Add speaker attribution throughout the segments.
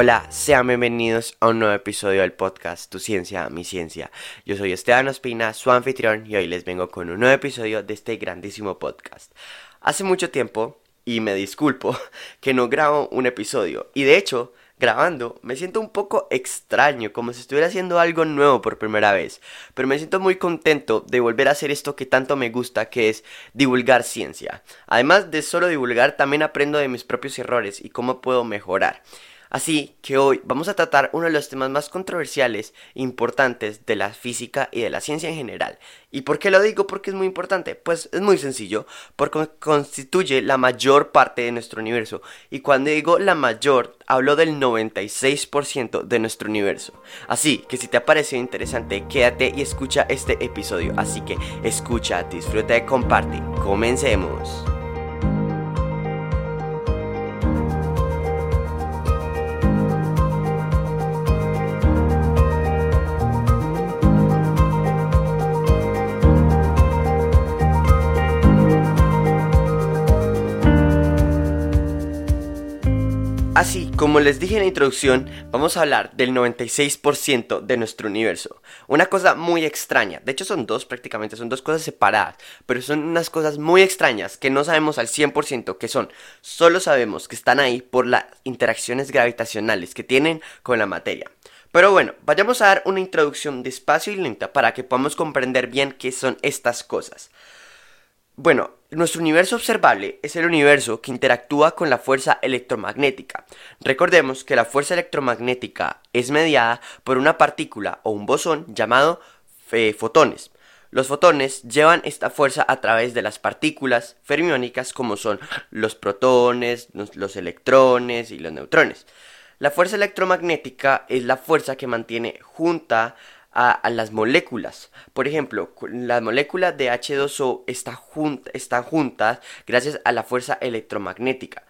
Speaker 1: Hola, sean bienvenidos a un nuevo episodio del podcast Tu Ciencia, Mi Ciencia. Yo soy Esteban Ospina, su anfitrión, y hoy les vengo con un nuevo episodio de este grandísimo podcast. Hace mucho tiempo, y me disculpo, que no grabo un episodio, y de hecho, grabando, me siento un poco extraño, como si estuviera haciendo algo nuevo por primera vez, pero me siento muy contento de volver a hacer esto que tanto me gusta, que es divulgar ciencia. Además de solo divulgar, también aprendo de mis propios errores y cómo puedo mejorar. Así que hoy vamos a tratar uno de los temas más controversiales e importantes de la física y de la ciencia en general. ¿Y por qué lo digo? Porque es muy importante. Pues es muy sencillo, porque constituye la mayor parte de nuestro universo. Y cuando digo la mayor, hablo del 96% de nuestro universo. Así que si te ha parecido interesante, quédate y escucha este episodio. Así que escucha, disfruta y comparte. Comencemos. Así, como les dije en la introducción, vamos a hablar del 96% de nuestro universo. Una cosa muy extraña, de hecho son dos prácticamente, son dos cosas separadas, pero son unas cosas muy extrañas que no sabemos al 100% que son. Solo sabemos que están ahí por las interacciones gravitacionales que tienen con la materia. Pero bueno, vayamos a dar una introducción despacio y lenta para que podamos comprender bien qué son estas cosas. Bueno, nuestro universo observable es el universo que interactúa con la fuerza electromagnética. Recordemos que la fuerza electromagnética es mediada por una partícula o un bosón llamado eh, fotones. Los fotones llevan esta fuerza a través de las partículas fermiónicas como son los protones, los electrones y los neutrones. La fuerza electromagnética es la fuerza que mantiene junta a, las moléculas. Por ejemplo, las moléculas de H2O está están juntas gracias a la fuerza electromagnética.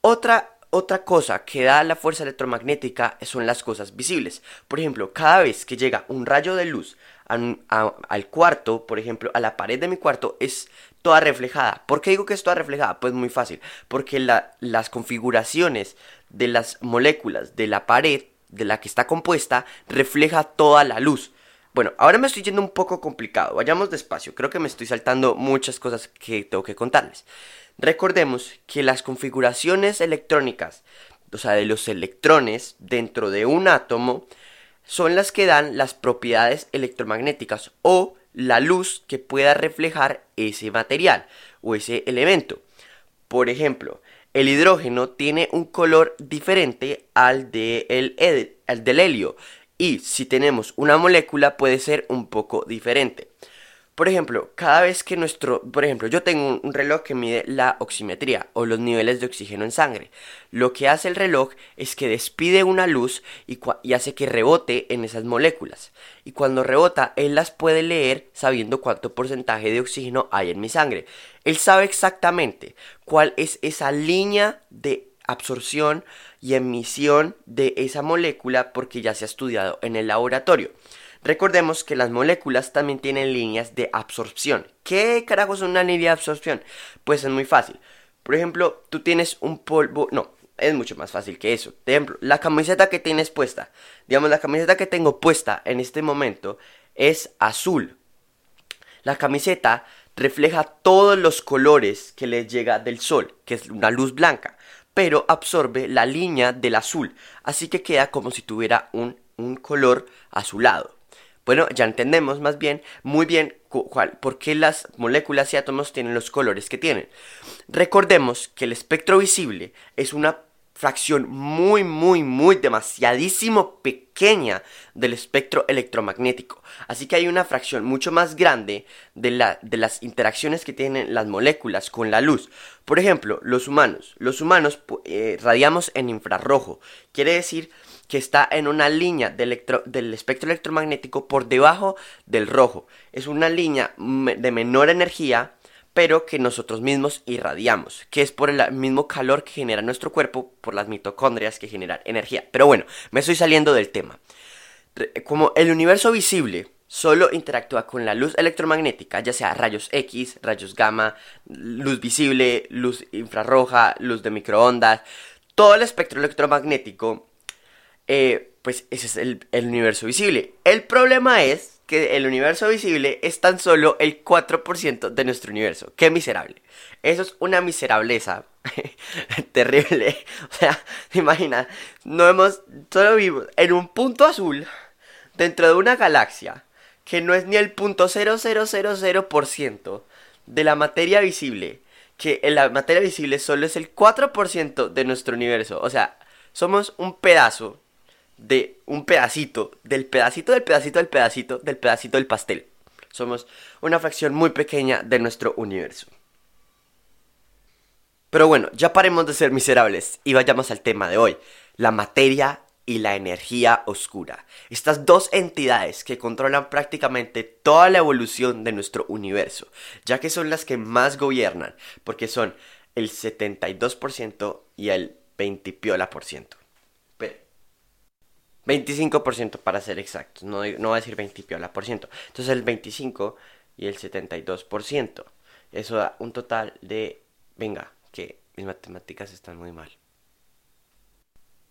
Speaker 1: Otra otra cosa que da la fuerza electromagnética son las cosas visibles. Por ejemplo, cada vez que llega un rayo de luz al cuarto, por ejemplo, a la pared de mi cuarto, es toda reflejada. ¿Por qué digo que es toda reflejada? Pues muy fácil. Porque las configuraciones de las moléculas de la pared de la que está compuesta refleja toda la luz. Bueno, ahora me estoy yendo un poco complicado, vayamos despacio, creo que me estoy saltando muchas cosas que tengo que contarles. Recordemos que las configuraciones electrónicas, o sea, de los electrones dentro de un átomo, son las que dan las propiedades electromagnéticas o la luz que pueda reflejar ese material o ese elemento. Por ejemplo, el hidrógeno tiene un color diferente al, de el, al del helio y si tenemos una molécula puede ser un poco diferente. Por ejemplo, cada vez que nuestro, por ejemplo, yo tengo un, reloj que mide la oximetría o los niveles de oxígeno en sangre. Lo que hace el reloj es que despide una luz y, y, hace que rebote en esas moléculas. Y cuando rebota, él las puede leer sabiendo cuánto porcentaje de oxígeno hay en mi sangre. Él sabe exactamente cuál es esa línea de absorción y emisión de esa molécula porque ya se ha estudiado en el laboratorio. Recordemos que las moléculas también tienen líneas de absorción. ¿Qué carajo es una línea de absorción? Pues es muy fácil. Por ejemplo, tú tienes un polvo... No, es mucho más fácil que eso. Por ejemplo, la camiseta que tienes puesta. Digamos, la camiseta que tengo puesta en este momento es azul. La camiseta refleja todos los colores que le llega del sol, que es una luz blanca, pero absorbe la línea del azul, así que queda como si tuviera un, un color azulado. Bueno, ya entendemos más bien, muy bien, cuál, por qué las moléculas y átomos tienen los colores que tienen. Recordemos que el espectro visible es una fracción muy, muy, muy demasiadísimo pequeña del espectro electromagnético. Así que hay una fracción mucho más grande de, la, de las interacciones que tienen las moléculas con la luz. Por ejemplo, los humanos. Los humanos eh, radiamos en infrarrojo. Quiere decir que está en una línea del espectro electromagnético por debajo del rojo. Es una línea de menor energía, pero que nosotros mismos irradiamos, que es por el mismo calor que genera nuestro cuerpo por las mitocondrias que generan energía. Pero bueno, me estoy saliendo del tema. Como el universo visible solo interactúa con la luz electromagnética, ya sea rayos X, rayos gamma, luz visible, luz infrarroja, luz de microondas, todo el espectro electromagnético eh, pues ese es el, universo visible. El problema es que el universo visible es tan solo el 4% de nuestro universo. ¡Qué miserable! Eso es una miserableza terrible. O sea, imagina, no hemos, solo vivimos en un punto azul dentro de una galaxia que no es ni el punto 0000% de la materia visible. Que en la materia visible solo es el 4% de nuestro universo. O sea, somos un pedazo de un pedacito, del pedacito, del pedacito, del pedacito, del pedacito del pastel. Somos una fracción muy pequeña de nuestro universo. Pero bueno, ya paremos de ser miserables y vayamos al tema de hoy, la materia y la energía oscura. Estas dos entidades que controlan prácticamente toda la evolución de nuestro universo, ya que son las que más gobiernan, porque son el 72% y el 20 piola por ciento. 25% para ser exactos, no, no va a decir 20 piola por ciento. Entonces el 25 y el 72%. Eso da un total de... Venga, que mis matemáticas están muy mal.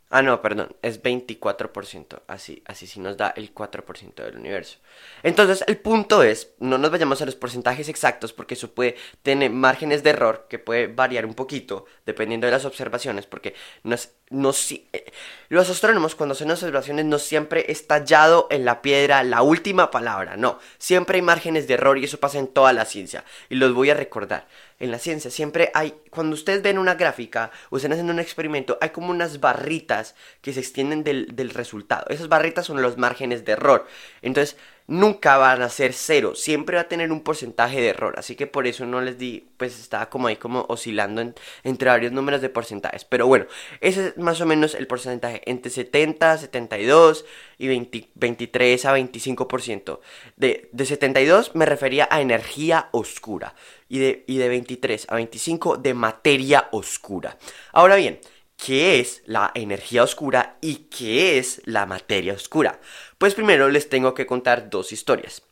Speaker 1: Ah, no, perdón, es 24%. Así, así sí nos da el 4% del universo. Entonces, el punto es, no nos vayamos a los porcentajes exactos porque eso puede tener márgenes de error que puede variar un poquito dependiendo de las observaciones, porque no es, no, eh, los astrónomos cuando hacen observaciones no siempre es tallado en la piedra la última palabra, no, siempre hay márgenes de error y eso pasa en toda la ciencia y los voy a recordar en la ciencia siempre hay, cuando ustedes ven una gráfica están haciendo un experimento, hay como unas barritas que se extienden del, del resultado. Esas barritas son los márgenes de error. Entonces, nunca van a ser cero, siempre va a tener un porcentaje de error, así que por eso no les di, pues estaba como ahí como oscilando entre varios números de porcentajes, pero bueno, ese es más o menos el porcentaje, entre 70, 72 y 23 a 25%. De, de 72 me refería a energía oscura y de, y de 23 a 25 de materia oscura. Ahora bien, ¿Qué es la energía oscura y qué es la materia oscura? Pues primero les tengo que contar dos historias.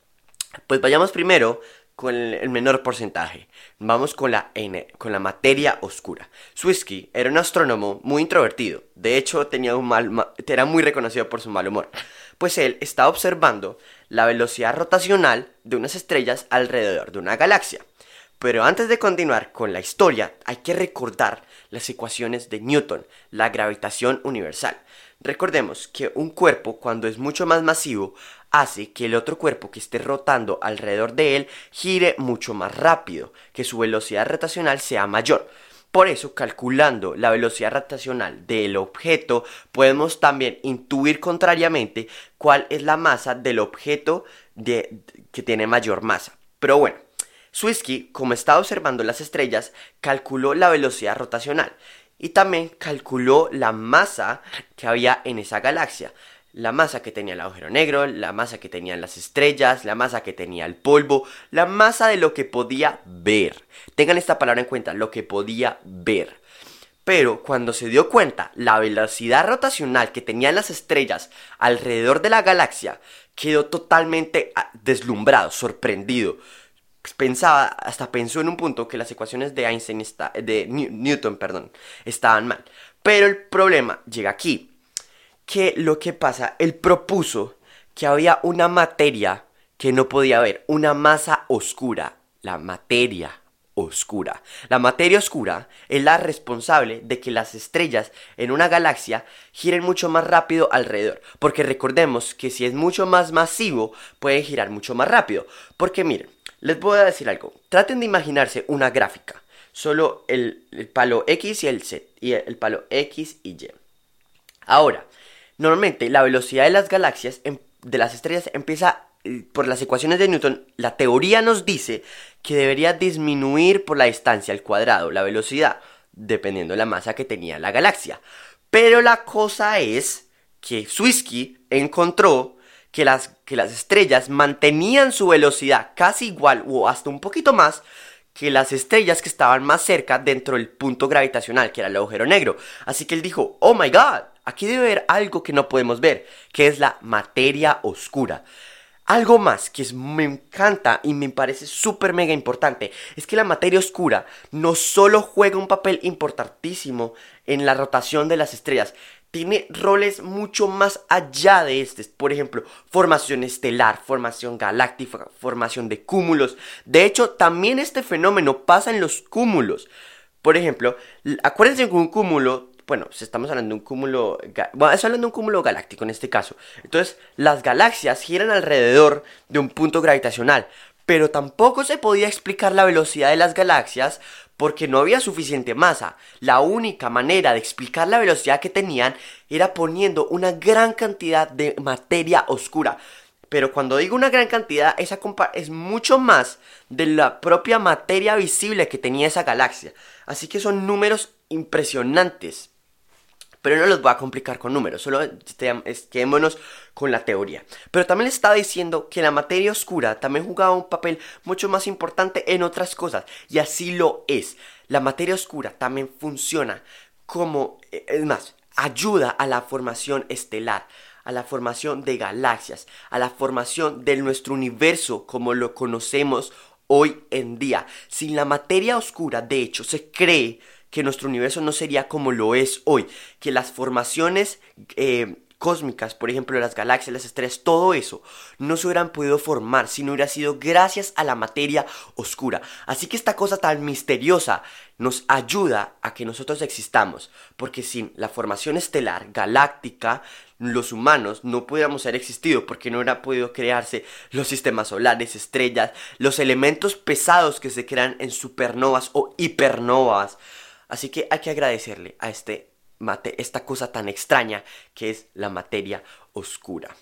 Speaker 1: Pues vayamos primero con el menor porcentaje. Vamos con la, con la materia oscura. Swisky era un astrónomo muy introvertido. De hecho, tenía un mal, era muy reconocido por su mal humor. Pues él estaba observando la velocidad rotacional de unas estrellas alrededor de una galaxia. Pero antes de continuar con la historia, hay que recordar las ecuaciones de Newton, la gravitación universal. Recordemos que un cuerpo, cuando es mucho más masivo, hace que el otro cuerpo que esté rotando alrededor de él gire mucho más rápido, que su velocidad rotacional sea mayor. Por eso, calculando la velocidad rotacional del objeto, podemos también intuir contrariamente cuál es la masa del objeto que tiene mayor masa. Pero bueno, Swisky, como estaba observando las estrellas, calculó la velocidad rotacional y también calculó la masa que había en esa galaxia. La masa que tenía el agujero negro, la masa que tenían las estrellas, la masa que tenía el polvo, la masa de lo que podía ver. Tengan esta palabra en cuenta, lo que podía ver. Pero cuando se dio cuenta la velocidad rotacional que tenían las estrellas alrededor de la galaxia, quedó totalmente ah, deslumbrado, sorprendido pensaba, hasta pensó en un punto que las ecuaciones de Einstein, de Newton, perdón, estaban mal. Pero el problema llega aquí, que lo que pasa, él propuso que había una materia que no podía ver, una masa oscura, la materia oscura. La materia oscura es la responsable de que las estrellas en una galaxia giren mucho más rápido alrededor. Porque recordemos que si es mucho más masivo, puede girar mucho más rápido. Porque miren, les voy a decir algo. Traten de imaginarse una gráfica. Solo el, palo X y el Z. Y el palo X y Y. Ahora, normalmente la velocidad de las galaxias, em, de las estrellas, empieza eh, por las ecuaciones de Newton. La teoría nos dice que debería disminuir por la distancia al cuadrado, la velocidad, dependiendo de la masa que tenía la galaxia. Pero la cosa es que Swisky encontró que las, que las estrellas mantenían su velocidad casi igual o hasta un poquito más que las estrellas que estaban más cerca dentro del punto gravitacional, que era el agujero negro. Así que él dijo, oh my god, aquí debe haber algo que no podemos ver, que es la materia oscura. Algo más que me encanta y me parece súper mega importante es que la materia oscura no solo juega un papel importantísimo en la rotación de las estrellas, tiene roles mucho más allá de este. Por ejemplo, formación estelar, formación galáctica, formación de cúmulos. De hecho, también este fenómeno pasa en los cúmulos. Por ejemplo, acuérdense que un cúmulo bueno, si estamos hablando de un cúmulo, bueno, estoy hablando de un cúmulo galáctico en este caso. Entonces, las galaxias giran alrededor de un punto gravitacional, pero tampoco se podía explicar la velocidad de las galaxias porque no había suficiente masa. La única manera de explicar la velocidad que tenían era poniendo una gran cantidad de materia oscura. Pero cuando digo una gran cantidad, esa es mucho más de la propia materia visible que tenía esa galaxia. Así que son números impresionantes pero no los voy a complicar con números, solo quedémonos con la teoría. Pero también les estaba diciendo que la materia oscura también jugaba un papel mucho más importante en otras cosas, y así lo es. La materia oscura también funciona como, eh, es más, ayuda a la formación estelar, a la formación de galaxias, a la formación de nuestro universo como lo conocemos hoy en día. Sin la materia oscura, de hecho, se cree que nuestro universo no sería como lo es hoy, que las formaciones eh, cósmicas, por ejemplo las galaxias, las estrellas, todo eso no se hubieran podido formar si no hubiera sido gracias a la materia oscura. Así que esta cosa tan misteriosa nos ayuda a que nosotros existamos, porque sin la formación estelar galáctica, los humanos no pudiéramos haber existido porque no hubiera podido crearse los sistemas solares, estrellas, los elementos pesados que se crean en supernovas o hipernovas. Así que hay que agradecerle a este mate, esta cosa tan extraña que es la materia oscura.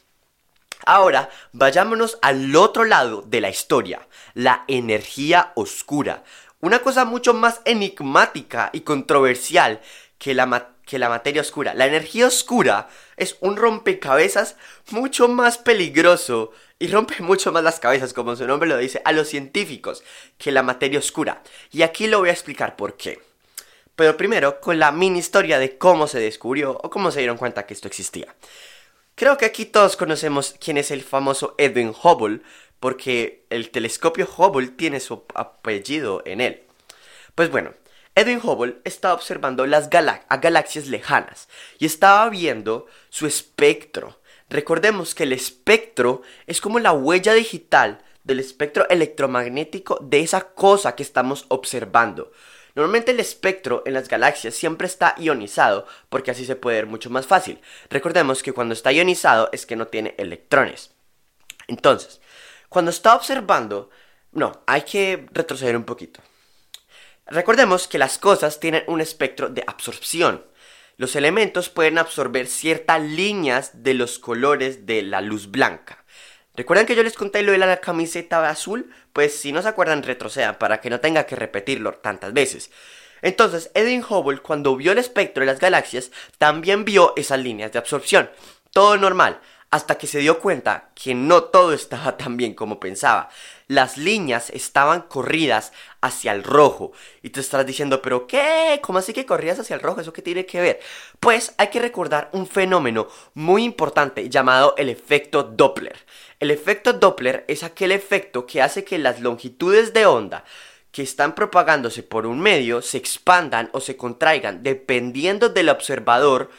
Speaker 1: Ahora, vayámonos al otro lado de la historia, la energía oscura. Una cosa mucho más enigmática y controversial que la, que la materia oscura. La energía oscura es un rompecabezas mucho más peligroso y rompe mucho más las cabezas, como su nombre lo dice, a los científicos que la materia oscura. Y aquí lo voy a explicar por qué. Pero primero con la mini historia de cómo se descubrió o cómo se dieron cuenta que esto existía. Creo que aquí todos conocemos quién es el famoso Edwin Hubble, porque el telescopio Hubble tiene su apellido en él. Pues bueno, Edwin Hubble estaba observando las galaxias lejanas y estaba viendo su espectro. Recordemos que el espectro es como la huella digital del espectro electromagnético de esa cosa que estamos observando. Normalmente el espectro en las galaxias siempre está ionizado porque así se puede ver mucho más fácil. Recordemos que cuando está ionizado es que no tiene electrones. Entonces, cuando está observando, no, hay que retroceder un poquito. Recordemos que las cosas tienen un espectro de absorción. Los elementos pueden absorber ciertas líneas de los colores de la luz blanca. ¿Recuerdan que yo les conté lo de la camiseta azul? Pues si no se acuerdan, retrocedan para que no tenga que repetirlo tantas veces. Entonces, Edwin Hubble, cuando vio el espectro de las galaxias, también vio esas líneas de absorción. Todo normal, hasta que se dio cuenta que no todo estaba tan bien como pensaba. Las líneas estaban corridas hacia el rojo. Y tú estás diciendo, ¿pero qué? ¿Cómo así que corrías hacia el rojo? ¿Eso qué tiene que ver? Pues hay que recordar un fenómeno muy importante llamado el efecto Doppler. El efecto Doppler es aquel efecto que hace que las longitudes de onda que están propagándose por un medio se expandan o se contraigan dependiendo del observador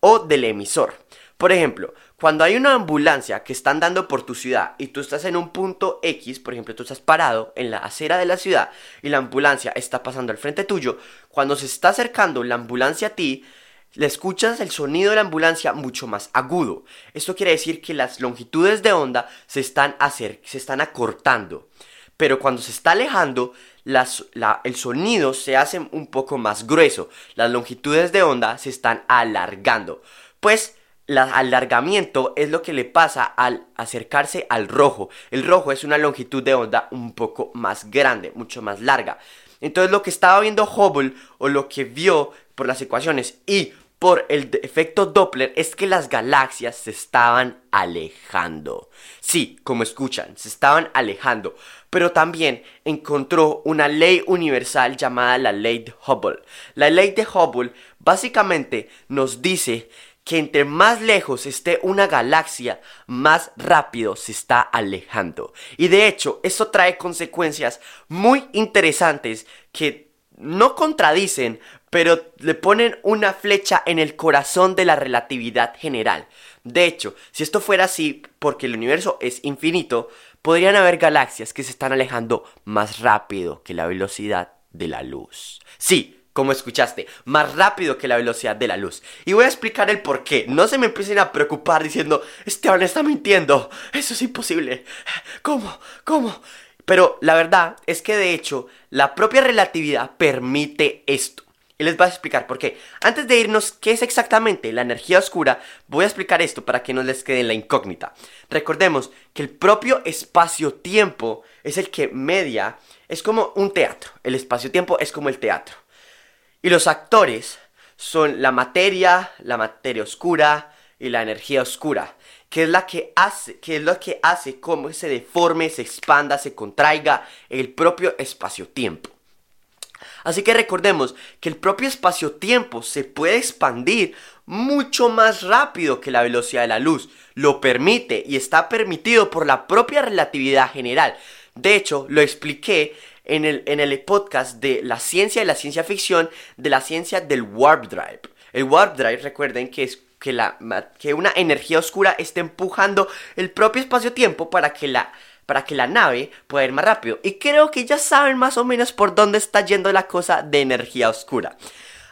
Speaker 1: o del emisor. Por ejemplo, cuando hay una ambulancia que está andando por tu ciudad y tú estás en un punto X, por ejemplo, tú estás parado en la acera de la ciudad y la ambulancia está pasando al frente tuyo, cuando se está acercando la ambulancia a ti, le escuchas el sonido de la ambulancia mucho más agudo. Esto quiere decir que las longitudes de onda se están, se están acortando. Pero cuando se está alejando, el sonido se hace un poco más grueso. Las longitudes de onda se están alargando. Pues el alargamiento es lo que le pasa al acercarse al rojo. El rojo es una longitud de onda un poco más grande, mucho más larga. Entonces lo que estaba viendo Hubble o lo que vio por las ecuaciones y por el efecto Doppler es que las galaxias se estaban alejando. Sí, como escuchan, se estaban alejando. Pero también encontró una ley universal llamada la ley de Hubble. La ley de Hubble básicamente nos dice que entre más lejos esté una galaxia, más rápido se está alejando. Y de hecho, eso trae consecuencias muy interesantes que no contradicen, pero le ponen una flecha en el corazón de la relatividad general. De hecho, si esto fuera así, porque el universo es infinito, podrían haber galaxias que se están alejando más rápido que la velocidad de la luz. Sí, como escuchaste, más rápido que la velocidad de la luz. Y voy a explicar el por qué. No se me empiecen a preocupar diciendo, Esteban está mintiendo. Eso es imposible. ¿Cómo? ¿Cómo? Pero la verdad es que de hecho la propia relatividad permite esto. Y les voy a explicar por qué. Antes de irnos, ¿qué es exactamente la energía oscura? Voy a explicar esto para que no les quede la incógnita. Recordemos que el propio espacio-tiempo es el que media, es como un teatro. El espacio-tiempo es como el teatro. Y los actores son la materia, la materia oscura y la energía oscura que es la que hace, que es lo que hace cómo se deforme, se expanda, se contraiga el propio espacio-tiempo. Así que recordemos que el propio espacio-tiempo se puede expandir mucho más rápido que la velocidad de la luz. Lo permite y está permitido por la propia relatividad general. De hecho, lo expliqué en el, en el podcast de la ciencia y la ciencia ficción de la ciencia del warp drive. El warp drive, recuerden que es que, la, que una energía oscura esté empujando el propio espacio-tiempo para que la para que la nave pueda ir más rápido. Y creo que ya saben más o menos por dónde está yendo la cosa de energía oscura.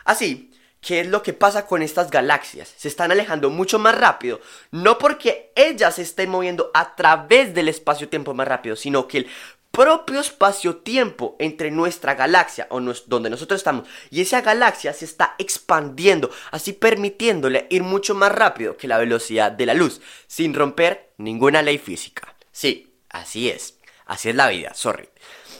Speaker 1: Así, ¿qué es lo que pasa con estas galaxias? Se están alejando mucho más rápido, no porque ellas se estén moviendo a través del espacio-tiempo más rápido, sino que el propio espacio-tiempo entre nuestra galaxia o donde nosotros estamos y esa galaxia se está expandiendo, así permitiéndole ir mucho más rápido que la velocidad de la luz, sin romper ninguna ley física. Sí, así es. Así es la vida, sorry.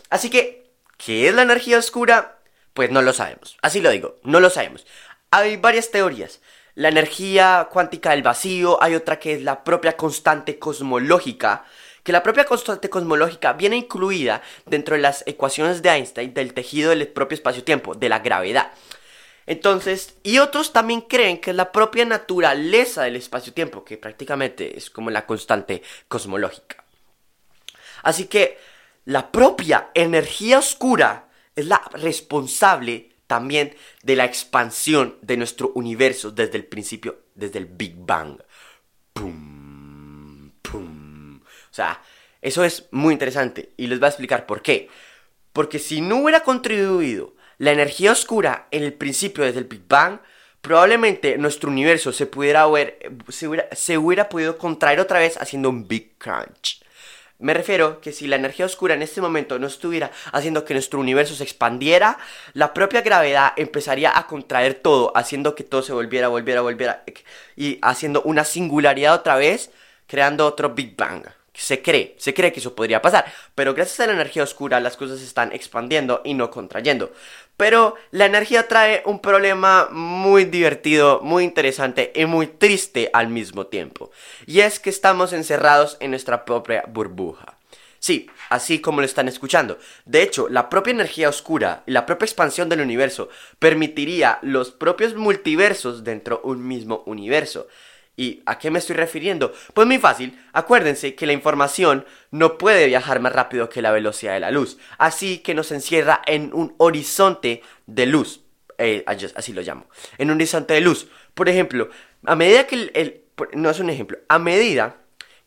Speaker 1: Así que, ¿qué es la energía oscura? Pues no lo sabemos. Así lo digo, no lo sabemos. Hay varias teorías. La energía cuántica del vacío, hay otra que es la propia constante cosmológica, que la propia constante cosmológica viene incluida dentro de las ecuaciones de Einstein del tejido del propio espacio-tiempo, de la gravedad. Entonces, y otros también creen que es la propia naturaleza del espacio-tiempo, que prácticamente es como la constante cosmológica. Así que la propia energía oscura es la responsable también de la expansión de nuestro universo desde el principio, desde el Big Bang. Pum, pum. O sea, eso es muy interesante y les voy a explicar por qué. Porque si no hubiera contribuido la energía oscura en el principio desde el Big Bang, probablemente nuestro universo se pudiera se hubiera, se hubiera podido contraer otra vez haciendo un Big Crunch. Me refiero que si la energía oscura en este momento no estuviera haciendo que nuestro universo se expandiera, la propia gravedad empezaría a contraer todo, haciendo que todo se volviera, volviera, volviera y haciendo una singularidad otra vez, creando otro Big Bang se cree, se cree que eso podría pasar, pero gracias a la energía oscura las cosas se están expandiendo y no contrayendo. Pero la energía trae un problema muy divertido, muy interesante y muy triste al mismo tiempo. Y es que estamos encerrados en nuestra propia burbuja. Sí, así como lo están escuchando. De hecho, la propia energía oscura y la propia expansión del universo permitiría los propios multiversos dentro de un mismo universo. ¿Y a qué me estoy refiriendo? Pues muy fácil, acuérdense que la información no puede viajar más rápido que la velocidad de la luz, así que nos encierra en un horizonte de luz, eh, así lo llamo, en un horizonte de luz. Por ejemplo, a medida que el, no es un ejemplo, a medida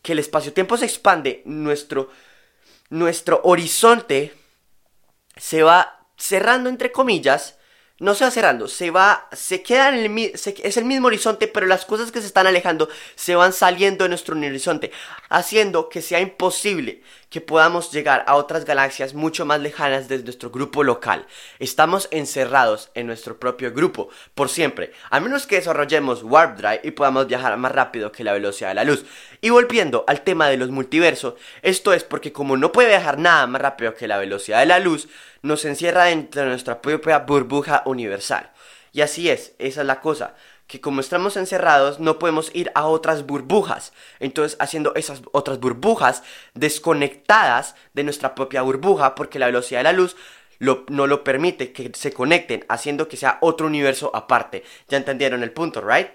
Speaker 1: que el espacio-tiempo se expande, nuestro, nuestro horizonte se va cerrando entre comillas, no se va cerrando, se va, se queda en el, es el mismo horizonte, pero las cosas que se están alejando se van saliendo de nuestro horizonte, haciendo que sea imposible que podamos llegar a otras galaxias mucho más lejanas desde nuestro grupo local. Estamos encerrados en nuestro propio grupo por siempre, a menos que desarrollemos Warp Drive y podamos viajar más rápido que la velocidad de la luz. Y volviendo al tema de los multiversos, esto es porque como no puede viajar nada más rápido que la velocidad de la luz, nos encierra dentro de nuestra propia burbuja universal. Y así es, esa es la cosa que como estamos encerrados no podemos ir a otras burbujas. Entonces haciendo esas otras burbujas desconectadas de nuestra propia burbuja porque la velocidad de la luz no lo permite que se conecten, haciendo que sea otro universo aparte. Ya entendieron el punto, ¿right?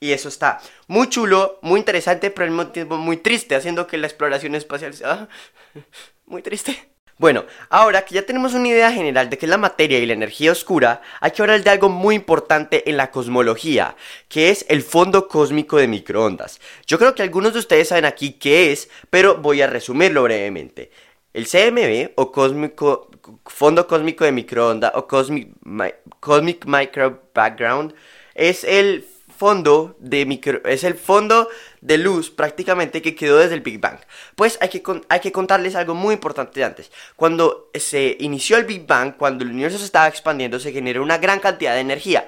Speaker 1: Y eso está muy chulo, muy interesante, pero al mismo tiempo muy triste, haciendo que la exploración espacial sea muy triste. Bueno, ahora que ya tenemos una idea general de qué es la materia y la energía oscura, hay que hablar de algo muy importante en la cosmología, que es el fondo cósmico de microondas. Yo creo que algunos de ustedes saben aquí qué es, pero voy a resumirlo brevemente. El CMB o cósmico, fondo cósmico de microondas o cosmic, cosmic Micro Background es el fondo de micro, es el fondo de luz prácticamente que quedó desde el Big Bang. Pues hay que, hay que contarles algo muy importante antes. Cuando se inició el Big Bang, cuando el universo se estaba expandiendo, se generó una gran cantidad de energía.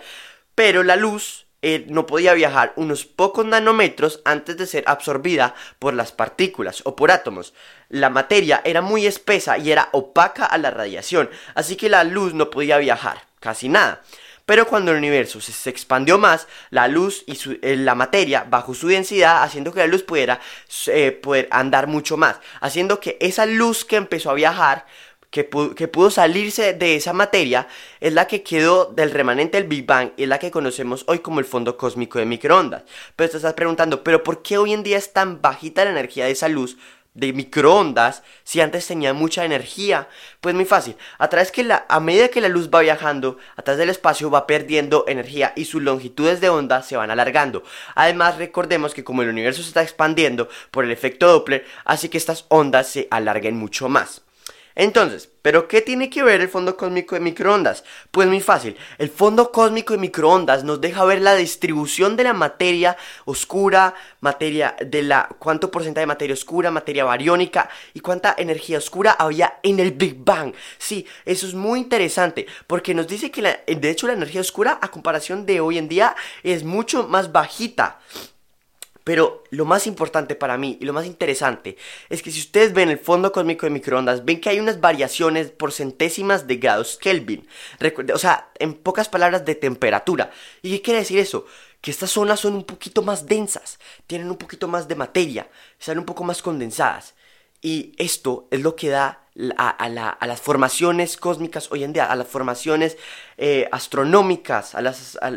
Speaker 1: Pero la luz eh, no podía viajar unos pocos nanómetros antes de ser absorbida por las partículas o por átomos. La materia era muy espesa y era opaca a la radiación, así que la luz no podía viajar, casi nada. Pero cuando el universo se, expandió más, la luz y eh, la materia bajó su densidad, haciendo que la luz pudiera eh, poder andar mucho más, haciendo que esa luz que empezó a viajar que pudo, salirse de esa materia es la que quedó del remanente del Big Bang y es la que conocemos hoy como el fondo cósmico de microondas. Pero te estás preguntando, ¿pero por qué hoy en día es tan bajita la energía de esa luz de microondas si antes tenía mucha energía? Pues muy fácil. A través que la, a medida que la luz va viajando, a través del espacio va perdiendo energía y sus longitudes de onda se van alargando. Además, recordemos que como el universo se está expandiendo por el efecto Doppler, hace que estas ondas se alarguen mucho más. Entonces, ¿pero qué tiene que ver el fondo cósmico de microondas? Pues muy fácil, el fondo cósmico de microondas nos deja ver la distribución de la materia oscura, materia de la cuánto porcentaje de materia oscura, materia bariónica y cuánta energía oscura había en el Big Bang. Sí, eso es muy interesante porque nos dice que de hecho la energía oscura a comparación de hoy en día es mucho más bajita. Pero lo más importante para mí y lo más interesante es que si ustedes ven el fondo cósmico de microondas, ven que hay unas variaciones por centésimas de grados Kelvin. O sea, en pocas palabras, de temperatura. ¿Y qué quiere decir eso? Que estas zonas son un poquito más densas, tienen un poquito más de materia, están un poco más condensadas. Y esto es lo que da a, las formaciones cósmicas hoy en día, a las formaciones eh, astronómicas, a,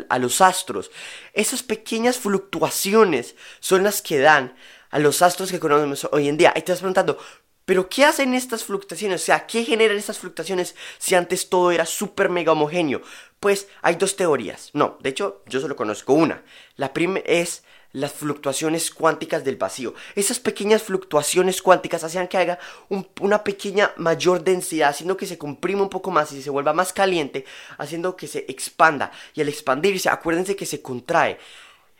Speaker 1: a, los astros. Esas pequeñas fluctuaciones son las que dan a los astros que conocemos hoy en día. Y te estás preguntando, ¿pero qué hacen estas fluctuaciones? O sea, ¿qué generan estas fluctuaciones si antes todo era súper mega homogéneo? Pues hay dos teorías. No, de hecho, yo solo conozco una. La primera es las fluctuaciones cuánticas del vacío. Esas pequeñas fluctuaciones cuánticas hacían que haya una pequeña mayor densidad, haciendo que se comprima un poco más y se vuelva más caliente, haciendo que se expanda. Y al expandirse, acuérdense que se contrae.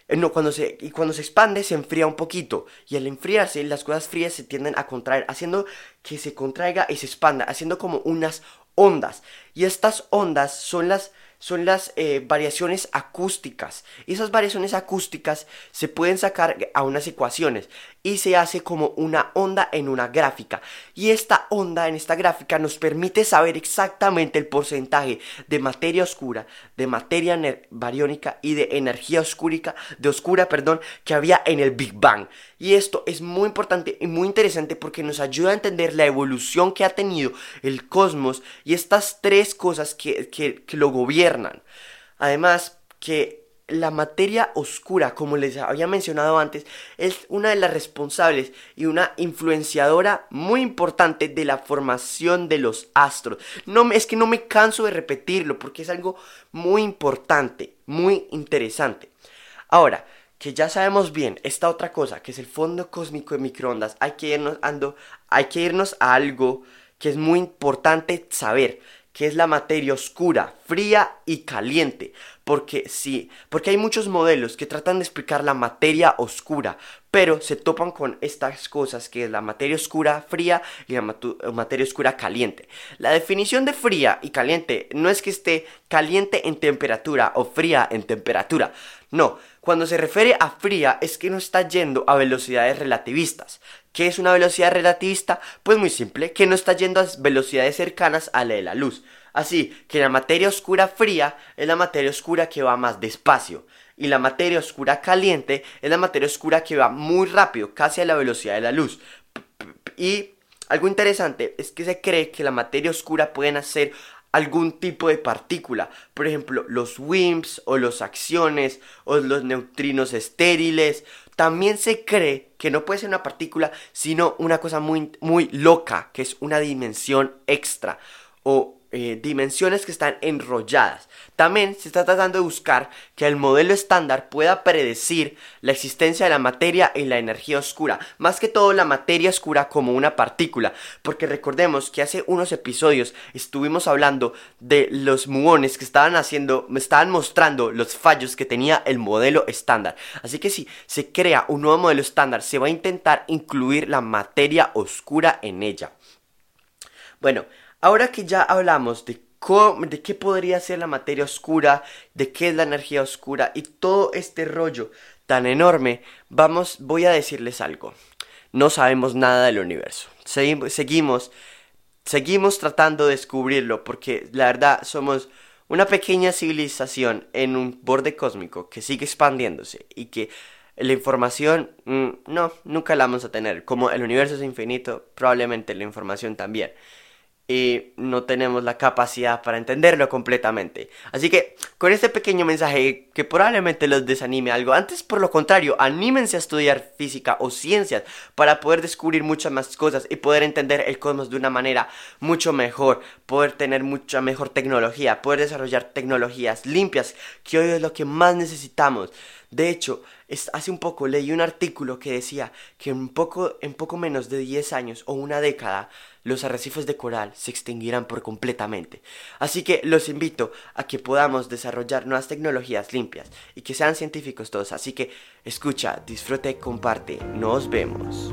Speaker 1: Eh, no, cuando se, y cuando se expande se enfría un poquito. Y al enfriarse, las cosas frías se tienden a contraer, haciendo que se contraiga y se expanda, haciendo como unas ondas. Y estas ondas son las son las eh, variaciones acústicas. Esas variaciones acústicas se pueden sacar a unas ecuaciones y se hace como una onda en una gráfica. Y esta onda en esta gráfica nos permite saber exactamente el porcentaje de materia oscura, de materia bariónica y de energía de oscura, perdón, que había en el Big Bang. Y esto es muy importante y muy interesante porque nos ayuda a entender la evolución que ha tenido el cosmos y estas tres cosas que, que lo gobiernan. Además, que la materia oscura, como les había mencionado antes, es una de las responsables y una influenciadora muy importante de la formación de los astros. No, es que no me canso de repetirlo porque es algo muy importante, muy interesante. Ahora, que ya sabemos bien esta otra cosa, que es el fondo cósmico de microondas, hay que irnos, ando, hay que irnos a algo que es muy importante saber que es la materia oscura, fría y caliente. Porque sí, porque hay muchos modelos que tratan de explicar la materia oscura, pero se topan con estas cosas que es la materia oscura fría y la materia oscura caliente. La definición de fría y caliente no es que esté caliente en temperatura o fría en temperatura. No, cuando se refiere a fría es que no está yendo a velocidades relativistas. ¿Qué es una velocidad relativista? Pues muy simple, que no está yendo a velocidades cercanas a la de la luz. Así que la materia oscura fría es la materia oscura que va más despacio. Y la materia oscura caliente es la materia oscura que va muy rápido, casi a la velocidad de la luz. Y algo interesante es que se cree que la materia oscura puede hacer algún tipo de partícula, por ejemplo los WIMPs o los acciones o los neutrinos estériles, también se cree que no puede ser una partícula, sino una cosa muy, muy loca, que es una dimensión extra o eh, dimensiones que están enrolladas. También se está tratando de buscar que el modelo estándar pueda predecir la existencia de la materia y la energía oscura, más que todo la materia oscura como una partícula, porque recordemos que hace unos episodios estuvimos hablando de los muones que estaban haciendo, me estaban mostrando los fallos que tenía el modelo estándar. Así que si se crea un nuevo modelo estándar, se va a intentar incluir la materia oscura en ella. Bueno, Ahora que ya hablamos de, de qué podría ser la materia oscura, de qué es la energía oscura y todo este rollo tan enorme, vamos, voy a decirles algo. No sabemos nada del universo. seguimos, seguimos tratando de descubrirlo porque la verdad somos una pequeña civilización en un borde cósmico que sigue expandiéndose y que la información mm, no, nunca la vamos a tener. Como el universo es infinito, probablemente la información también y no tenemos la capacidad para entenderlo completamente. Así que con este pequeño mensaje que probablemente los desanime algo, antes por lo contrario, anímense a estudiar física o ciencias para poder descubrir muchas más cosas y poder entender el cosmos de una manera mucho mejor, poder tener mucha mejor tecnología, poder desarrollar tecnologías limpias, que hoy es lo que más necesitamos. De hecho, hace un poco leí un artículo que decía que en poco, en poco menos de 10 años o una década los arrecifes de coral se extinguirán por completamente. Así que los invito a que podamos desarrollar nuevas tecnologías limpias y que sean científicos todos. Así que escucha, disfrute, comparte. Nos vemos.